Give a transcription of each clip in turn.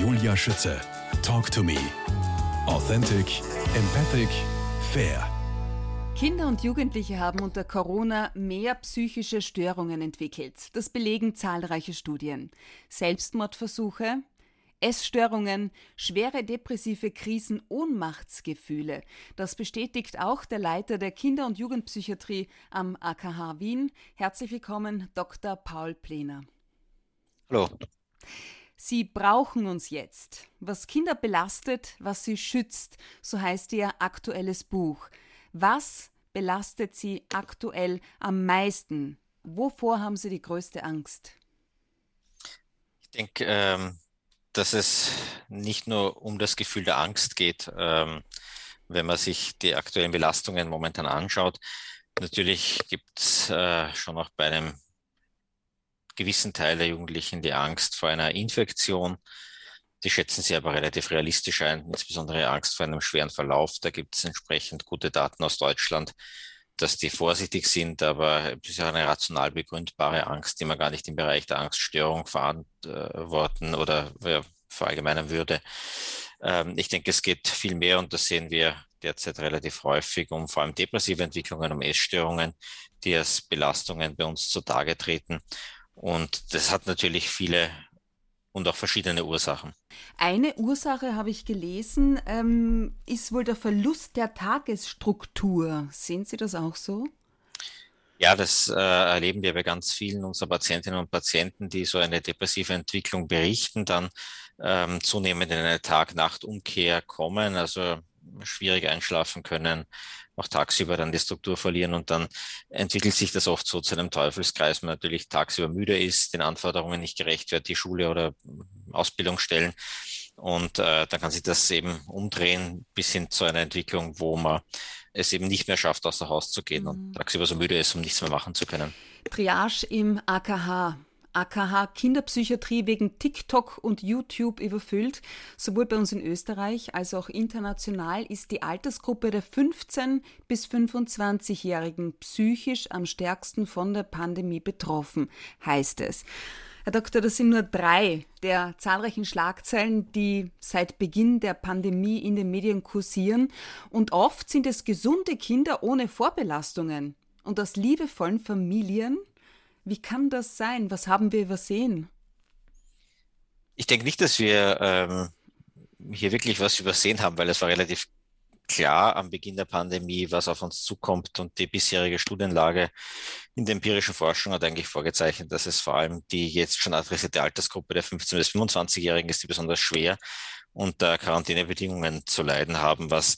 Julia Schütze. Talk to me. Authentic, empathic, fair. Kinder und Jugendliche haben unter Corona mehr psychische Störungen entwickelt. Das belegen zahlreiche Studien. Selbstmordversuche, Essstörungen, schwere depressive Krisen, Ohnmachtsgefühle. Das bestätigt auch der Leiter der Kinder- und Jugendpsychiatrie am AKH Wien. Herzlich willkommen, Dr. Paul Plener. Hallo. Sie brauchen uns jetzt. Was Kinder belastet, was sie schützt, so heißt Ihr aktuelles Buch. Was belastet Sie aktuell am meisten? Wovor haben Sie die größte Angst? Ich denke, ähm, dass es nicht nur um das Gefühl der Angst geht, ähm, wenn man sich die aktuellen Belastungen momentan anschaut. Natürlich gibt es äh, schon auch bei einem gewissen Teil der Jugendlichen die Angst vor einer Infektion. Die schätzen sie aber relativ realistisch ein, insbesondere Angst vor einem schweren Verlauf. Da gibt es entsprechend gute Daten aus Deutschland, dass die vorsichtig sind, aber es ist ja eine rational begründbare Angst, die man gar nicht im Bereich der Angststörung verantworten oder ja, verallgemeinern würde. Ähm, ich denke, es geht viel mehr und das sehen wir derzeit relativ häufig um vor allem depressive Entwicklungen, um Essstörungen, die als Belastungen bei uns zutage treten. Und das hat natürlich viele und auch verschiedene Ursachen. Eine Ursache habe ich gelesen, ähm, ist wohl der Verlust der Tagesstruktur. Sehen Sie das auch so? Ja, das äh, erleben wir bei ganz vielen unserer Patientinnen und Patienten, die so eine depressive Entwicklung berichten, dann ähm, zunehmend in eine Tag-Nacht-Umkehr kommen, also schwierig einschlafen können, auch tagsüber dann die Struktur verlieren und dann entwickelt sich das oft so zu einem Teufelskreis. Man natürlich tagsüber müde ist, den Anforderungen nicht gerecht wird, die Schule oder Ausbildungsstellen. Und äh, dann kann sich das eben umdrehen bis hin zu einer Entwicklung, wo man es eben nicht mehr schafft, außer Haus zu gehen mhm. und tagsüber so müde ist, um nichts mehr machen zu können. Triage im AKH. AKH Kinderpsychiatrie wegen TikTok und YouTube überfüllt. Sowohl bei uns in Österreich als auch international ist die Altersgruppe der 15 bis 25-Jährigen psychisch am stärksten von der Pandemie betroffen, heißt es. Herr Doktor, das sind nur drei der zahlreichen Schlagzeilen, die seit Beginn der Pandemie in den Medien kursieren. Und oft sind es gesunde Kinder ohne Vorbelastungen und aus liebevollen Familien, wie kann das sein? Was haben wir übersehen? Ich denke nicht, dass wir ähm, hier wirklich was übersehen haben, weil es war relativ klar am Beginn der Pandemie, was auf uns zukommt und die bisherige Studienlage in der empirischen Forschung hat eigentlich vorgezeichnet, dass es vor allem die jetzt schon adressierte Altersgruppe der 15- bis 25-Jährigen ist, die besonders schwer unter Quarantänebedingungen zu leiden haben, was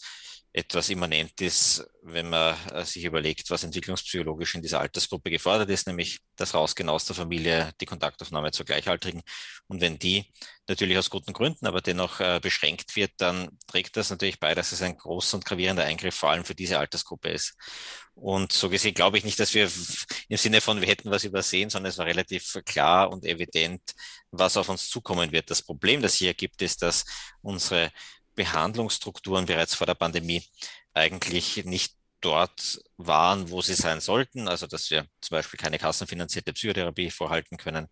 etwas immanent ist, wenn man äh, sich überlegt, was entwicklungspsychologisch in dieser Altersgruppe gefordert ist, nämlich das Rausgehen aus der Familie, die Kontaktaufnahme zur Gleichaltrigen. Und wenn die natürlich aus guten Gründen, aber dennoch äh, beschränkt wird, dann trägt das natürlich bei, dass es ein großer und gravierender Eingriff vor allem für diese Altersgruppe ist. Und so gesehen glaube ich nicht, dass wir im Sinne von, wir hätten was übersehen, sondern es war relativ klar und evident, was auf uns zukommen wird. Das Problem, das hier gibt, ist, dass unsere Behandlungsstrukturen bereits vor der Pandemie eigentlich nicht dort waren, wo sie sein sollten. Also dass wir zum Beispiel keine kassenfinanzierte Psychotherapie vorhalten können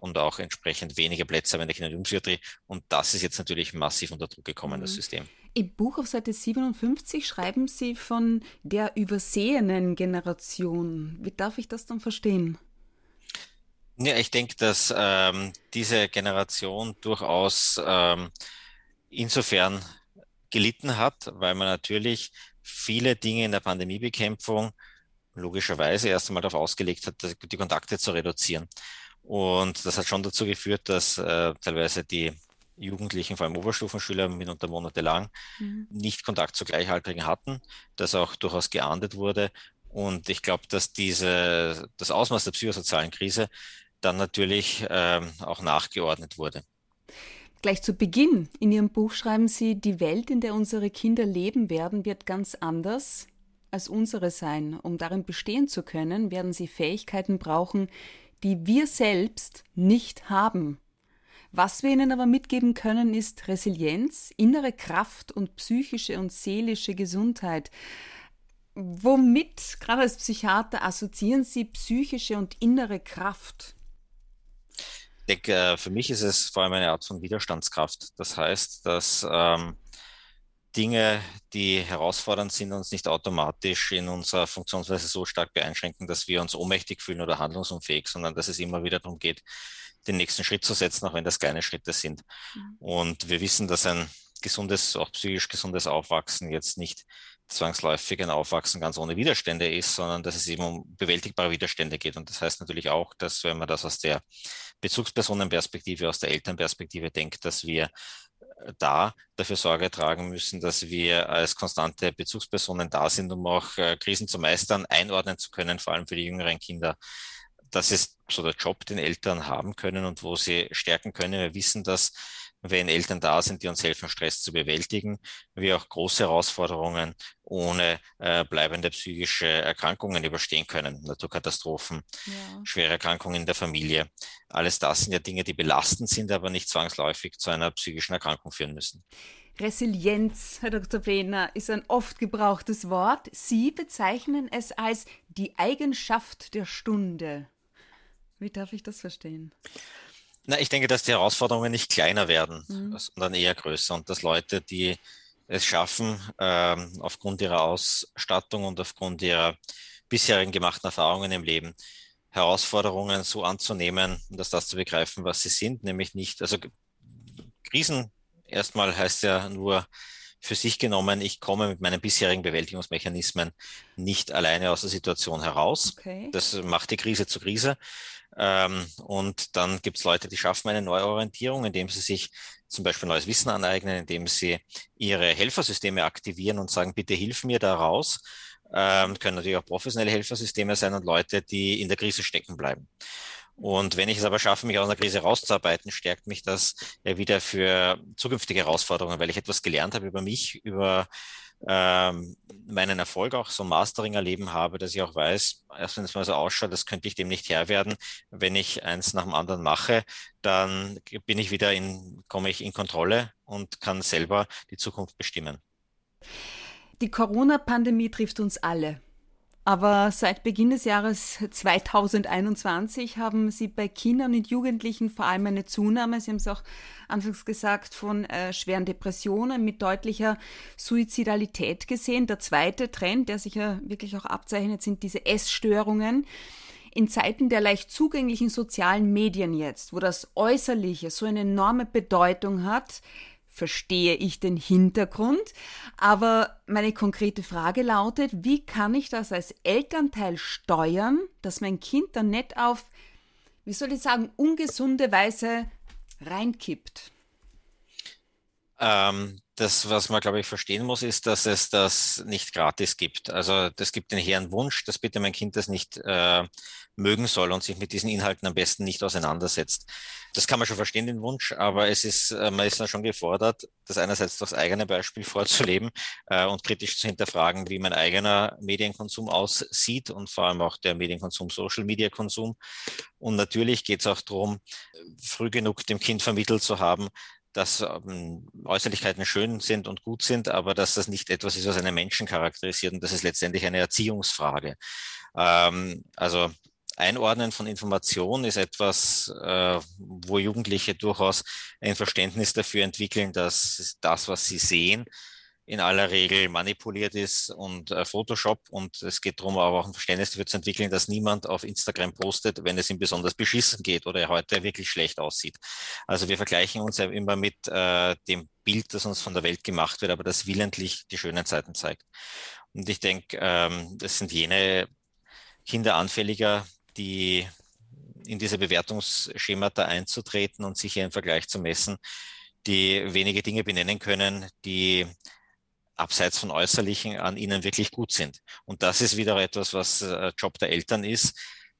und auch entsprechend wenige Plätze haben in der Kinder- und Jugendpsychiatrie. Und das ist jetzt natürlich massiv unter Druck gekommen, mhm. das System. Im Buch auf Seite 57 schreiben Sie von der übersehenen Generation. Wie darf ich das dann verstehen? Ja, ich denke, dass ähm, diese Generation durchaus ähm, insofern gelitten hat, weil man natürlich viele Dinge in der Pandemiebekämpfung logischerweise erst einmal darauf ausgelegt hat, die Kontakte zu reduzieren. Und das hat schon dazu geführt, dass äh, teilweise die Jugendlichen, vor allem Oberstufenschüler, mitunter monatelang mhm. nicht Kontakt zu Gleichaltrigen hatten, das auch durchaus geahndet wurde. Und ich glaube, dass diese, das Ausmaß der psychosozialen Krise dann natürlich ähm, auch nachgeordnet wurde. Gleich zu Beginn in Ihrem Buch schreiben Sie, die Welt, in der unsere Kinder leben werden, wird ganz anders als unsere sein. Um darin bestehen zu können, werden sie Fähigkeiten brauchen, die wir selbst nicht haben. Was wir ihnen aber mitgeben können, ist Resilienz, innere Kraft und psychische und seelische Gesundheit. Womit, gerade als Psychiater, assoziieren Sie psychische und innere Kraft? Denke, äh, für mich ist es vor allem eine Art von Widerstandskraft. Das heißt, dass ähm, Dinge, die herausfordernd sind, uns nicht automatisch in unserer Funktionsweise so stark beeinschränken, dass wir uns ohnmächtig fühlen oder handlungsunfähig, sondern dass es immer wieder darum geht, den nächsten Schritt zu setzen, auch wenn das kleine Schritte sind. Mhm. Und wir wissen, dass ein gesundes, auch psychisch gesundes Aufwachsen jetzt nicht zwangsläufig ein Aufwachsen ganz ohne Widerstände ist, sondern dass es eben um bewältigbare Widerstände geht. Und das heißt natürlich auch, dass wenn man das aus der Bezugspersonenperspektive, aus der Elternperspektive denkt, dass wir äh, da dafür Sorge tragen müssen, dass wir als konstante Bezugspersonen da sind, um auch äh, Krisen zu meistern, einordnen zu können, vor allem für die jüngeren Kinder. Das ist so der Job, den Eltern haben können und wo sie stärken können. Wir wissen, dass wenn Eltern da sind, die uns helfen, Stress zu bewältigen, wir auch große Herausforderungen ohne äh, bleibende psychische Erkrankungen überstehen können. Naturkatastrophen, ja. schwere Erkrankungen in der Familie. Alles das sind ja Dinge, die belastend sind, aber nicht zwangsläufig zu einer psychischen Erkrankung führen müssen. Resilienz, Herr Dr. Brenner, ist ein oft gebrauchtes Wort. Sie bezeichnen es als die Eigenschaft der Stunde. Wie darf ich das verstehen? Na, ich denke, dass die Herausforderungen nicht kleiner werden, mhm. sondern eher größer und dass Leute, die es schaffen, ähm, aufgrund ihrer Ausstattung und aufgrund ihrer bisherigen gemachten Erfahrungen im Leben, Herausforderungen so anzunehmen und dass das zu begreifen, was sie sind, nämlich nicht, also Krisen erstmal heißt ja nur für sich genommen, ich komme mit meinen bisherigen Bewältigungsmechanismen nicht alleine aus der Situation heraus. Okay. Das macht die Krise zur Krise. Ähm, und dann gibt es Leute, die schaffen eine Neuorientierung, indem sie sich zum Beispiel neues Wissen aneignen, indem sie ihre Helfersysteme aktivieren und sagen, bitte hilf mir da raus. Ähm, können natürlich auch professionelle Helfersysteme sein und Leute, die in der Krise stecken bleiben. Und wenn ich es aber schaffe, mich aus einer Krise rauszuarbeiten, stärkt mich das ja wieder für zukünftige Herausforderungen, weil ich etwas gelernt habe über mich, über ähm, meinen Erfolg auch so Mastering erleben habe, dass ich auch weiß, erst wenn es mal so ausschaut, das könnte ich dem nicht Herr werden. Wenn ich eins nach dem anderen mache, dann bin ich wieder in, komme ich in Kontrolle und kann selber die Zukunft bestimmen. Die Corona-Pandemie trifft uns alle. Aber seit Beginn des Jahres 2021 haben Sie bei Kindern und Jugendlichen vor allem eine Zunahme, Sie haben es auch anfangs gesagt, von äh, schweren Depressionen mit deutlicher Suizidalität gesehen. Der zweite Trend, der sich ja wirklich auch abzeichnet, sind diese Essstörungen. In Zeiten der leicht zugänglichen sozialen Medien jetzt, wo das Äußerliche so eine enorme Bedeutung hat, verstehe ich den Hintergrund. Aber meine konkrete Frage lautet, wie kann ich das als Elternteil steuern, dass mein Kind dann nicht auf, wie soll ich sagen, ungesunde Weise reinkippt? Ähm, das, was man, glaube ich, verstehen muss, ist, dass es das nicht gratis gibt. Also das gibt den hehren Wunsch, dass bitte mein Kind das nicht äh, mögen soll und sich mit diesen Inhalten am besten nicht auseinandersetzt. Das kann man schon verstehen, den Wunsch, aber es ist, äh, man ist dann schon gefordert, das einerseits das eigene Beispiel vorzuleben äh, und kritisch zu hinterfragen, wie mein eigener Medienkonsum aussieht und vor allem auch der Medienkonsum, Social Media Konsum. Und natürlich geht es auch darum, früh genug dem Kind vermittelt zu haben, dass ähm, Äußerlichkeiten schön sind und gut sind, aber dass das nicht etwas ist, was einen Menschen charakterisiert und das ist letztendlich eine Erziehungsfrage. Ähm, also Einordnen von Informationen ist etwas, äh, wo Jugendliche durchaus ein Verständnis dafür entwickeln, dass das, was sie sehen, in aller Regel manipuliert ist und äh, Photoshop. Und es geht darum, aber auch ein Verständnis dafür zu entwickeln, dass niemand auf Instagram postet, wenn es ihm besonders beschissen geht oder er heute wirklich schlecht aussieht. Also wir vergleichen uns ja immer mit äh, dem Bild, das uns von der Welt gemacht wird, aber das willentlich die schönen Zeiten zeigt. Und ich denke, ähm, das sind jene Kinder anfälliger, die in diese Bewertungsschemata einzutreten und sich hier im Vergleich zu messen, die wenige Dinge benennen können, die abseits von Äußerlichen an ihnen wirklich gut sind. Und das ist wieder etwas, was äh, Job der Eltern ist,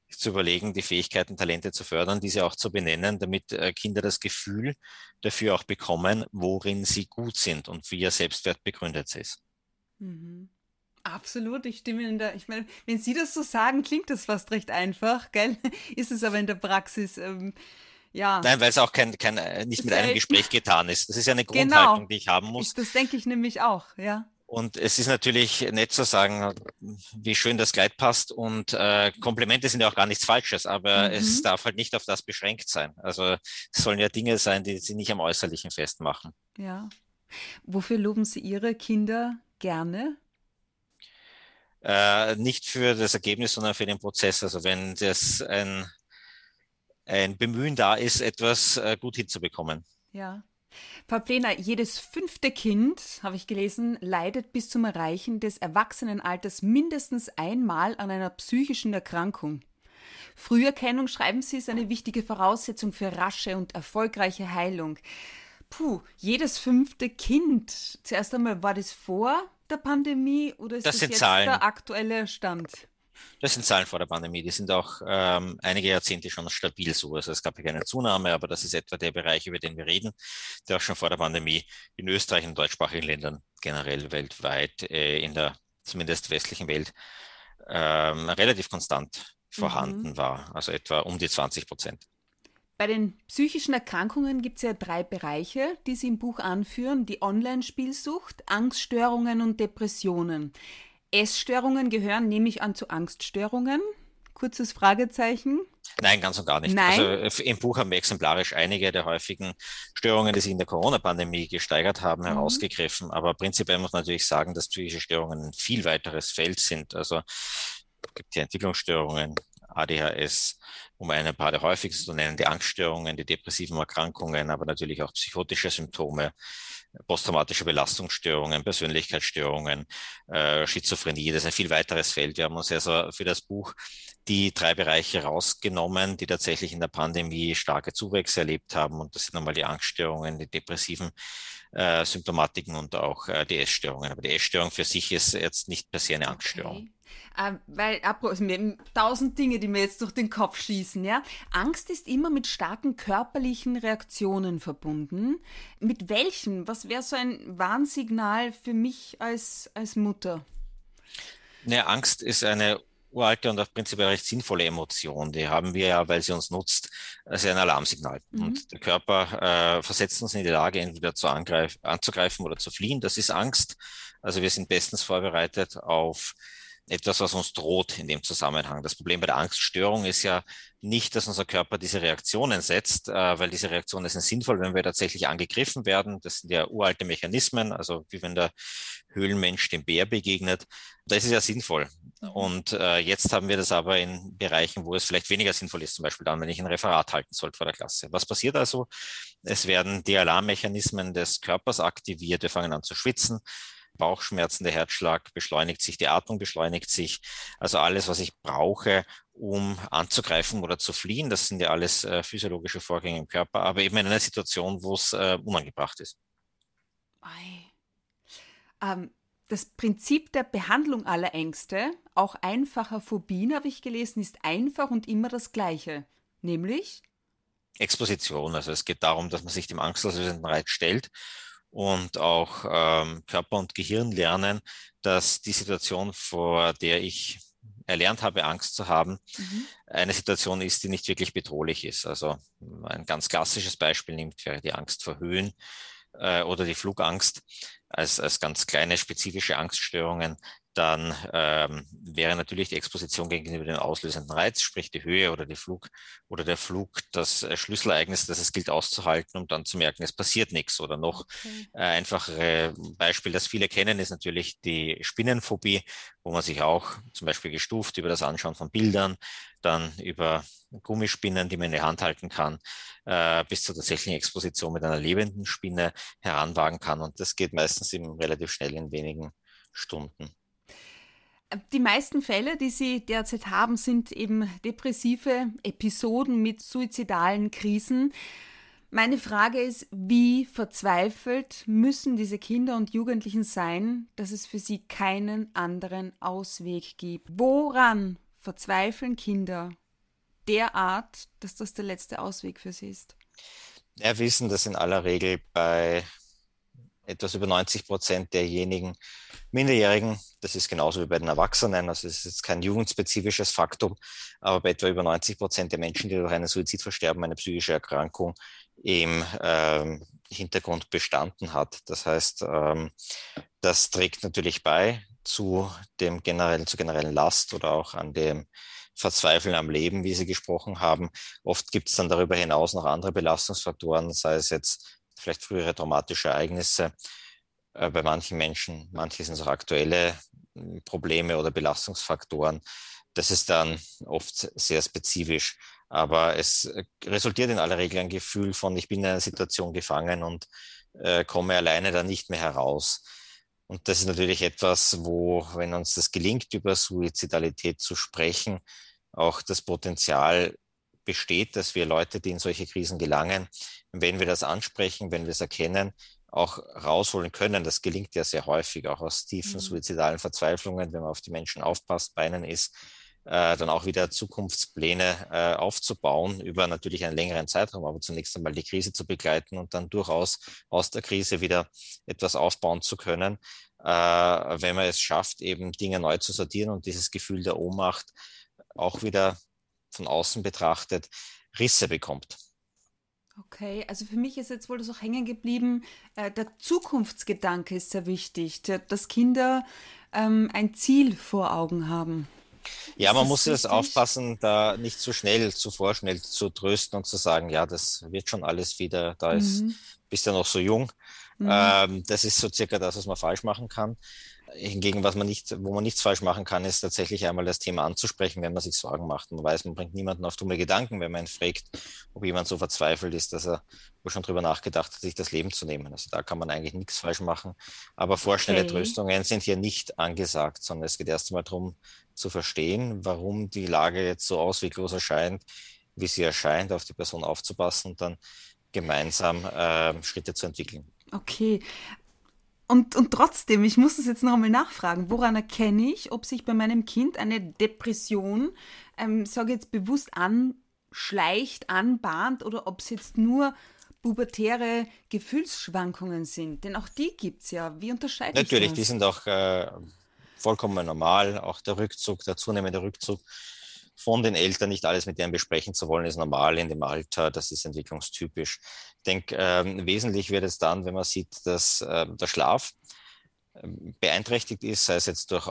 zu überlegen, die Fähigkeiten, Talente zu fördern, diese auch zu benennen, damit äh, Kinder das Gefühl dafür auch bekommen, worin sie gut sind und wie ihr Selbstwert begründet ist. Mhm. Absolut, ich stimme Ihnen da. Ich meine, wenn Sie das so sagen, klingt das fast recht einfach, gell? Ist es aber in der Praxis ähm, ja. Nein, weil es auch kein, kein, äh, nicht mit einem Gespräch getan ist. Das ist ja eine genau. Grundhaltung, genau. die ich haben muss. Ich, das denke ich nämlich auch, ja. Und es ist natürlich nett zu sagen, wie schön das Kleid passt. Und äh, Komplimente sind ja auch gar nichts Falsches, aber mhm. es darf halt nicht auf das beschränkt sein. Also es sollen ja Dinge sein, die sie nicht am Äußerlichen festmachen. Ja. Wofür loben Sie Ihre Kinder gerne? Äh, nicht für das Ergebnis, sondern für den Prozess. Also wenn das ein, ein Bemühen da ist, etwas äh, gut hinzubekommen. Ja. Frau Plener, jedes fünfte Kind, habe ich gelesen, leidet bis zum Erreichen des Erwachsenenalters mindestens einmal an einer psychischen Erkrankung. Früherkennung, schreiben Sie, ist eine wichtige Voraussetzung für rasche und erfolgreiche Heilung. Puh, jedes fünfte Kind. Zuerst einmal, war das vor der Pandemie oder ist das, das jetzt Zahlen. der aktuelle Stand? Das sind Zahlen vor der Pandemie. Die sind auch ähm, einige Jahrzehnte schon stabil so. Also es gab ja keine Zunahme, aber das ist etwa der Bereich, über den wir reden, der auch schon vor der Pandemie in Österreich und deutschsprachigen Ländern generell weltweit äh, in der zumindest westlichen Welt ähm, relativ konstant vorhanden mhm. war. Also etwa um die 20 Prozent. Bei den psychischen Erkrankungen gibt es ja drei Bereiche, die Sie im Buch anführen. Die Online-Spielsucht, Angststörungen und Depressionen. Essstörungen gehören, nehme ich an, zu Angststörungen? Kurzes Fragezeichen. Nein, ganz und gar nicht. Nein. Also im Buch haben wir exemplarisch einige der häufigen Störungen, die sich in der Corona-Pandemie gesteigert haben, mhm. herausgegriffen. Aber prinzipiell muss man natürlich sagen, dass psychische Störungen ein viel weiteres Feld sind. Also es gibt die Entwicklungsstörungen, ADHS, um ein paar der häufigsten zu nennen, die Angststörungen, die depressiven Erkrankungen, aber natürlich auch psychotische Symptome, posttraumatische Belastungsstörungen, Persönlichkeitsstörungen, äh, Schizophrenie, das ist ein viel weiteres Feld. Wir haben uns also für das Buch die drei Bereiche rausgenommen, die tatsächlich in der Pandemie starke Zuwächse erlebt haben. Und das sind nochmal die Angststörungen, die depressiven äh, Symptomatiken und auch äh, die Essstörungen. Aber die Essstörung für sich ist jetzt nicht per se eine Angststörung. Okay. Äh, weil also tausend Dinge, die mir jetzt durch den Kopf schießen, ja. Angst ist immer mit starken körperlichen Reaktionen verbunden. Mit welchen? Was wäre so ein Warnsignal für mich als, als Mutter? Ne, Angst ist eine uralte und auch prinzipiell recht sinnvolle Emotion. Die haben wir ja, weil sie uns nutzt, als ein Alarmsignal. Mhm. Und der Körper äh, versetzt uns in die Lage, entweder zu anzugreifen oder zu fliehen. Das ist Angst. Also wir sind bestens vorbereitet auf etwas, was uns droht in dem Zusammenhang. Das Problem bei der Angststörung ist ja nicht, dass unser Körper diese Reaktionen setzt, äh, weil diese Reaktionen sind sinnvoll, wenn wir tatsächlich angegriffen werden. Das sind ja uralte Mechanismen, also wie wenn der Höhlenmensch dem Bär begegnet. Das ist ja sinnvoll. Mhm. Und äh, jetzt haben wir das aber in Bereichen, wo es vielleicht weniger sinnvoll ist, zum Beispiel dann, wenn ich ein Referat halten sollte vor der Klasse. Was passiert also? Es werden die Alarmmechanismen des Körpers aktiviert, wir fangen an zu schwitzen. Bauchschmerzen, der Herzschlag beschleunigt sich, die Atmung beschleunigt sich. Also alles, was ich brauche, um anzugreifen oder zu fliehen, das sind ja alles äh, physiologische Vorgänge im Körper, aber eben in einer Situation, wo es äh, unangebracht ist. Ähm, das Prinzip der Behandlung aller Ängste, auch einfacher Phobien, habe ich gelesen, ist einfach und immer das gleiche. Nämlich? Exposition. Also es geht darum, dass man sich dem angstauslösenden Reiz stellt und auch ähm, Körper und Gehirn lernen, dass die Situation, vor der ich erlernt habe, Angst zu haben, mhm. eine Situation ist, die nicht wirklich bedrohlich ist. Also ein ganz klassisches Beispiel nimmt, wäre die Angst vor Höhen äh, oder die Flugangst als, als ganz kleine spezifische Angststörungen dann ähm, wäre natürlich die Exposition gegenüber dem auslösenden Reiz, sprich die Höhe oder, die Flug, oder der Flug, das äh, Schlüsselereignis, das es gilt auszuhalten, um dann zu merken, es passiert nichts. Oder noch okay. äh, einfachere Beispiel, das viele kennen, ist natürlich die Spinnenphobie, wo man sich auch zum Beispiel gestuft über das Anschauen von Bildern, dann über Gummispinnen, die man in der Hand halten kann, äh, bis zur tatsächlichen Exposition mit einer lebenden Spinne heranwagen kann. Und das geht meistens eben relativ schnell in wenigen Stunden. Die meisten Fälle, die Sie derzeit haben, sind eben depressive Episoden mit suizidalen Krisen. Meine Frage ist, wie verzweifelt müssen diese Kinder und Jugendlichen sein, dass es für sie keinen anderen Ausweg gibt? Woran verzweifeln Kinder derart, dass das der letzte Ausweg für sie ist? Wir wissen, dass in aller Regel bei etwas über 90 Prozent derjenigen Minderjährigen, das ist genauso wie bei den Erwachsenen, also es ist jetzt kein jugendspezifisches Faktum, aber bei etwa über 90 Prozent der Menschen, die durch einen Suizid versterben, eine psychische Erkrankung im ähm, Hintergrund bestanden hat. Das heißt, ähm, Das trägt natürlich bei zu dem generellen, zur generellen Last oder auch an dem Verzweifeln am Leben, wie Sie gesprochen haben. Oft gibt es dann darüber hinaus noch andere Belastungsfaktoren, sei es jetzt vielleicht frühere traumatische Ereignisse äh, bei manchen Menschen, manche sind es auch aktuelle hm, Probleme oder Belastungsfaktoren. Das ist dann oft sehr spezifisch, aber es äh, resultiert in aller Regel ein Gefühl von, ich bin in einer Situation gefangen und äh, komme alleine da nicht mehr heraus. Und das ist natürlich etwas, wo, wenn uns das gelingt, über Suizidalität zu sprechen, auch das Potenzial besteht, dass wir Leute, die in solche Krisen gelangen, wenn wir das ansprechen, wenn wir es erkennen, auch rausholen können. Das gelingt ja sehr häufig, auch aus tiefen mhm. suizidalen Verzweiflungen, wenn man auf die Menschen aufpasst, bei ihnen ist, äh, dann auch wieder Zukunftspläne äh, aufzubauen über natürlich einen längeren Zeitraum, aber zunächst einmal die Krise zu begleiten und dann durchaus aus der Krise wieder etwas aufbauen zu können, äh, wenn man es schafft, eben Dinge neu zu sortieren und dieses Gefühl der Ohnmacht auch wieder von außen betrachtet Risse bekommt. Okay, also für mich ist jetzt wohl das auch hängen geblieben. Äh, der Zukunftsgedanke ist sehr wichtig, dass Kinder ähm, ein Ziel vor Augen haben. Ja, man muss jetzt aufpassen, da nicht zu schnell, zu vorschnell zu trösten und zu sagen, ja, das wird schon alles wieder, da ist, mhm. bist ja noch so jung. Mhm. Ähm, das ist so circa das, was man falsch machen kann. Hingegen, was man nicht, wo man nichts falsch machen kann, ist tatsächlich einmal das Thema anzusprechen, wenn man sich Sorgen macht. Man weiß, man bringt niemanden auf dumme Gedanken, wenn man ihn fragt, ob jemand so verzweifelt ist, dass er wohl schon drüber nachgedacht hat, sich das Leben zu nehmen. Also da kann man eigentlich nichts falsch machen. Aber vorschnelle okay. Tröstungen sind hier nicht angesagt, sondern es geht erst einmal darum, zu verstehen, warum die Lage jetzt so ausweglos erscheint, wie sie erscheint, auf die Person aufzupassen und dann gemeinsam äh, Schritte zu entwickeln. Okay. Und, und trotzdem, ich muss das jetzt noch einmal nachfragen, woran erkenne ich, ob sich bei meinem Kind eine Depression, ähm, sage jetzt bewusst anschleicht, anbahnt oder ob es jetzt nur pubertäre Gefühlsschwankungen sind? Denn auch die gibt es ja. Wie unterscheiden Natürlich, die sind auch äh, vollkommen normal. Auch der Rückzug, der zunehmende Rückzug von den Eltern, nicht alles mit denen besprechen zu wollen, ist normal in dem Alter. Das ist entwicklungstypisch. Ich denke, ähm, wesentlich wird es dann, wenn man sieht, dass äh, der Schlaf ähm, beeinträchtigt ist, sei es jetzt durch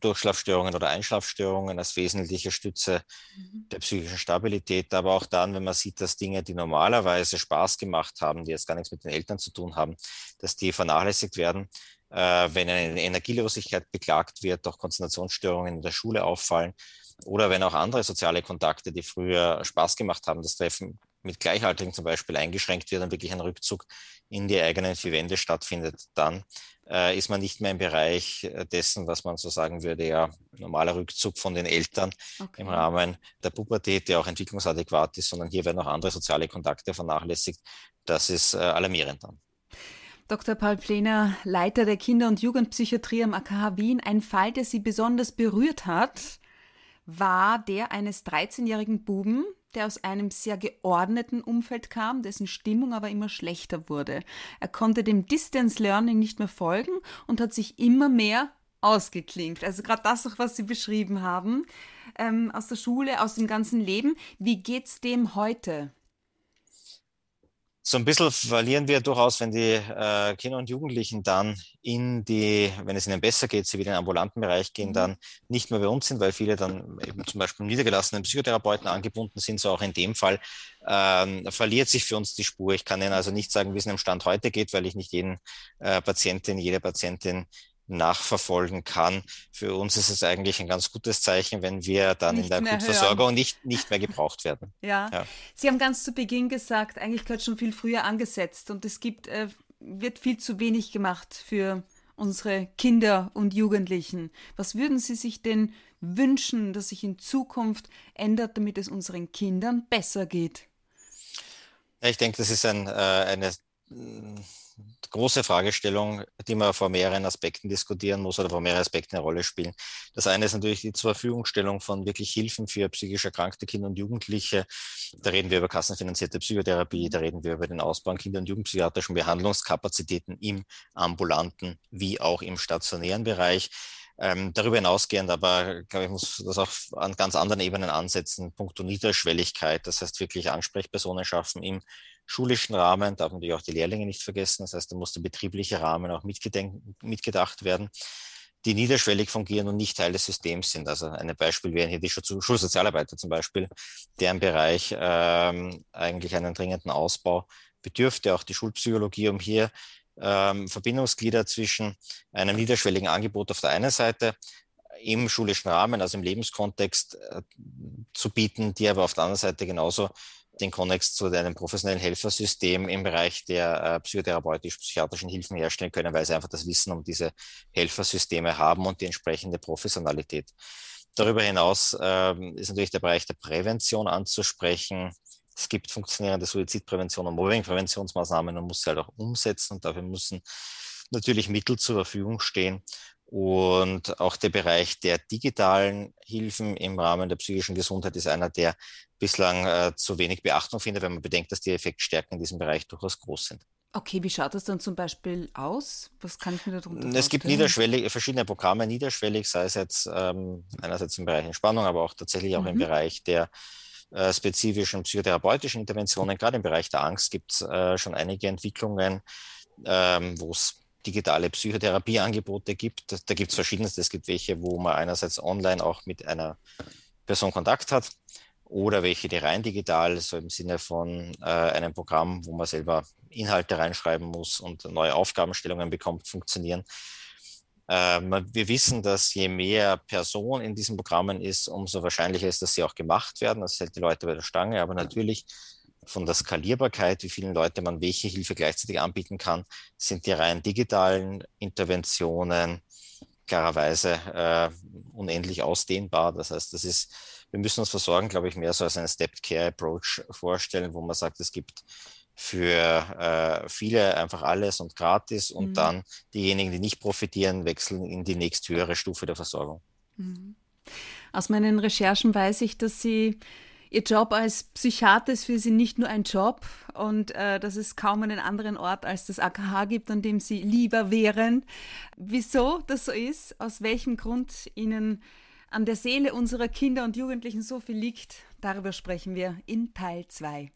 Durchschlafstörungen oder Einschlafstörungen als wesentliche Stütze mhm. der psychischen Stabilität, aber auch dann, wenn man sieht, dass Dinge, die normalerweise Spaß gemacht haben, die jetzt gar nichts mit den Eltern zu tun haben, dass die vernachlässigt werden, äh, wenn eine Energielosigkeit beklagt wird, auch Konzentrationsstörungen in der Schule auffallen oder wenn auch andere soziale Kontakte, die früher Spaß gemacht haben, das Treffen mit Gleichaltrigen zum Beispiel eingeschränkt wird und wirklich ein Rückzug in die eigenen vier Wände stattfindet, dann äh, ist man nicht mehr im Bereich äh, dessen, was man so sagen würde, ja, normaler Rückzug von den Eltern okay. im Rahmen der Pubertät, der auch entwicklungsadäquat ist, sondern hier werden auch andere soziale Kontakte vernachlässigt. Das ist äh, alarmierend dann. Dr. Paul Plener, Leiter der Kinder- und Jugendpsychiatrie am AKH Wien. Ein Fall, der Sie besonders berührt hat, war der eines 13-jährigen Buben, der aus einem sehr geordneten Umfeld kam, dessen Stimmung aber immer schlechter wurde. Er konnte dem Distance Learning nicht mehr folgen und hat sich immer mehr ausgeklinkt. Also gerade das auch, was Sie beschrieben haben, ähm, aus der Schule, aus dem ganzen Leben. Wie geht's dem heute? So ein bisschen verlieren wir durchaus, wenn die äh, Kinder und Jugendlichen dann in die, wenn es ihnen besser geht, sie wieder in den ambulanten Bereich gehen, mhm. dann nicht mehr bei uns sind, weil viele dann eben zum Beispiel niedergelassenen Psychotherapeuten angebunden sind, so auch in dem Fall, ähm, verliert sich für uns die Spur. Ich kann Ihnen also nicht sagen, wie es in dem Stand heute geht, weil ich nicht jeden äh, Patientin, jede Patientin nachverfolgen kann. Für uns ist es eigentlich ein ganz gutes Zeichen, wenn wir dann nicht in der Akutversorgung nicht, nicht mehr gebraucht werden. Ja. ja. Sie haben ganz zu Beginn gesagt, eigentlich gehört schon viel früher angesetzt und es gibt, äh, wird viel zu wenig gemacht für unsere Kinder und Jugendlichen. Was würden Sie sich denn wünschen, dass sich in Zukunft ändert, damit es unseren Kindern besser geht? Ja, ich denke, das ist ein, äh, eine große Fragestellung, die man vor mehreren Aspekten diskutieren muss oder vor mehreren Aspekten eine Rolle spielen. Das eine ist natürlich die zur Verfügungstellung von wirklich Hilfen für psychisch erkrankte Kinder und Jugendliche. Da reden wir über kassenfinanzierte Psychotherapie, da reden wir über den Ausbau an Kinder- und Jugendpsychiatrischen Behandlungskapazitäten im ambulanten wie auch im stationären Bereich. Ähm, darüber hinausgehend aber, glaube ich, muss das auch an ganz anderen Ebenen ansetzen, punkto Niederschwelligkeit, das heißt wirklich Ansprechpersonen schaffen im schulischen Rahmen, darf natürlich auch die Lehrlinge nicht vergessen. Das heißt, da muss der betriebliche Rahmen auch mitgedacht werden, die niederschwellig fungieren und nicht Teil des Systems sind. Also ein Beispiel wären hier die Schulsozialarbeiter zum Beispiel, deren Bereich ähm, eigentlich einen dringenden Ausbau bedürfte, auch die Schulpsychologie, um hier ähm, Verbindungsglieder zwischen einem niederschwelligen Angebot auf der einen Seite im schulischen Rahmen, also im Lebenskontext äh, zu bieten, die aber auf der anderen Seite genauso den Konnex zu einem professionellen Helfersystem im Bereich der äh, psychotherapeutisch-psychiatrischen Hilfen herstellen können, weil sie einfach das Wissen um diese Helfersysteme haben und die entsprechende Professionalität. Darüber hinaus ähm, ist natürlich der Bereich der Prävention anzusprechen. Es gibt funktionierende Suizidprävention und Mobbingpräventionsmaßnahmen und muss sie halt auch umsetzen und dafür müssen natürlich Mittel zur Verfügung stehen. Und auch der Bereich der digitalen Hilfen im Rahmen der psychischen Gesundheit ist einer, der bislang äh, zu wenig Beachtung findet, wenn man bedenkt, dass die Effektstärken in diesem Bereich durchaus groß sind. Okay, wie schaut das dann zum Beispiel aus? Was kann ich mir darunter vorstellen? Es gibt niederschwellig, verschiedene Programme niederschwellig, sei es jetzt ähm, einerseits im Bereich Entspannung, aber auch tatsächlich auch mhm. im Bereich der äh, spezifischen psychotherapeutischen Interventionen. Gerade im Bereich der Angst gibt es äh, schon einige Entwicklungen, ähm, wo es digitale Psychotherapieangebote gibt. Da gibt es verschiedenste. Es gibt welche, wo man einerseits online auch mit einer Person Kontakt hat oder welche, die rein digital, so im Sinne von äh, einem Programm, wo man selber Inhalte reinschreiben muss und neue Aufgabenstellungen bekommt, funktionieren. Ähm, wir wissen, dass je mehr Person in diesen Programmen ist, umso wahrscheinlicher ist, dass sie auch gemacht werden. Das hält die Leute bei der Stange. Aber natürlich von der Skalierbarkeit, wie vielen Leute man welche Hilfe gleichzeitig anbieten kann, sind die rein digitalen Interventionen klarerweise äh, unendlich ausdehnbar. Das heißt, das ist, wir müssen uns versorgen, glaube ich, mehr so als einen Stepped Care Approach vorstellen, wo man sagt, es gibt für äh, viele einfach alles und gratis und mhm. dann diejenigen, die nicht profitieren, wechseln in die nächsthöhere Stufe der Versorgung. Mhm. Aus meinen Recherchen weiß ich, dass Sie Ihr Job als Psychiater ist für Sie nicht nur ein Job und äh, dass es kaum einen anderen Ort als das AKH gibt, an dem Sie lieber wären. Wieso das so ist, aus welchem Grund Ihnen an der Seele unserer Kinder und Jugendlichen so viel liegt, darüber sprechen wir in Teil 2.